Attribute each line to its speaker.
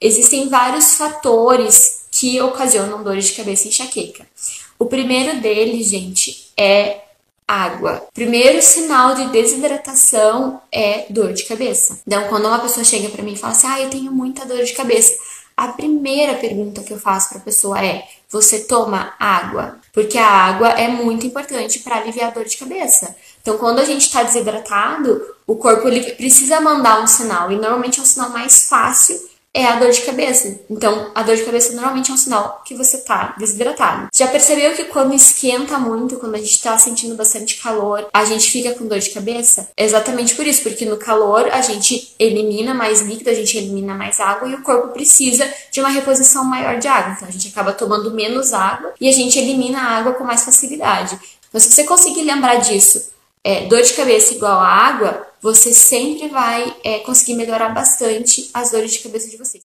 Speaker 1: Existem vários fatores que ocasionam dores de cabeça e enxaqueca. O primeiro deles, gente, é água. Primeiro sinal de desidratação é dor de cabeça. Então, quando uma pessoa chega para mim e fala assim: "Ah, eu tenho muita dor de cabeça", a primeira pergunta que eu faço para a pessoa é: "Você toma água?" Porque a água é muito importante para aliviar a dor de cabeça. Então, quando a gente está desidratado, o corpo precisa mandar um sinal e normalmente é um sinal mais fácil é a dor de cabeça. Então, a dor de cabeça normalmente é um sinal que você tá desidratado. Já percebeu que quando esquenta muito, quando a gente tá sentindo bastante calor, a gente fica com dor de cabeça? É exatamente por isso, porque no calor a gente elimina mais líquido, a gente elimina mais água e o corpo precisa de uma reposição maior de água. Então, a gente acaba tomando menos água e a gente elimina a água com mais facilidade. Então, se você conseguir lembrar disso, é, dor de cabeça igual a água, você sempre vai é, conseguir melhorar bastante as dores de cabeça de vocês.